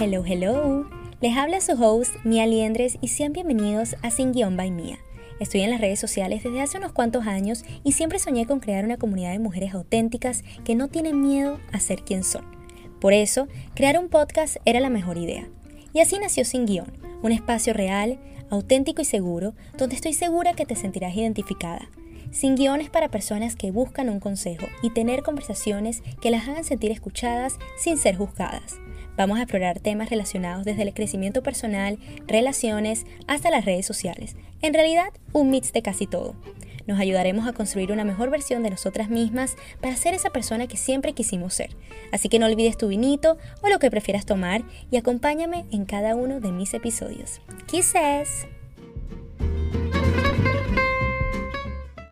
Hello, hello. Les habla su host, Mia Liendres, y sean bienvenidos a Sin Guión by Mia. Estoy en las redes sociales desde hace unos cuantos años y siempre soñé con crear una comunidad de mujeres auténticas que no tienen miedo a ser quien son. Por eso, crear un podcast era la mejor idea. Y así nació Sin Guión, un espacio real, auténtico y seguro, donde estoy segura que te sentirás identificada. Sin guiones para personas que buscan un consejo y tener conversaciones que las hagan sentir escuchadas sin ser juzgadas. Vamos a explorar temas relacionados desde el crecimiento personal, relaciones, hasta las redes sociales. En realidad, un mix de casi todo. Nos ayudaremos a construir una mejor versión de nosotras mismas para ser esa persona que siempre quisimos ser. Así que no olvides tu vinito o lo que prefieras tomar y acompáñame en cada uno de mis episodios. Kisses.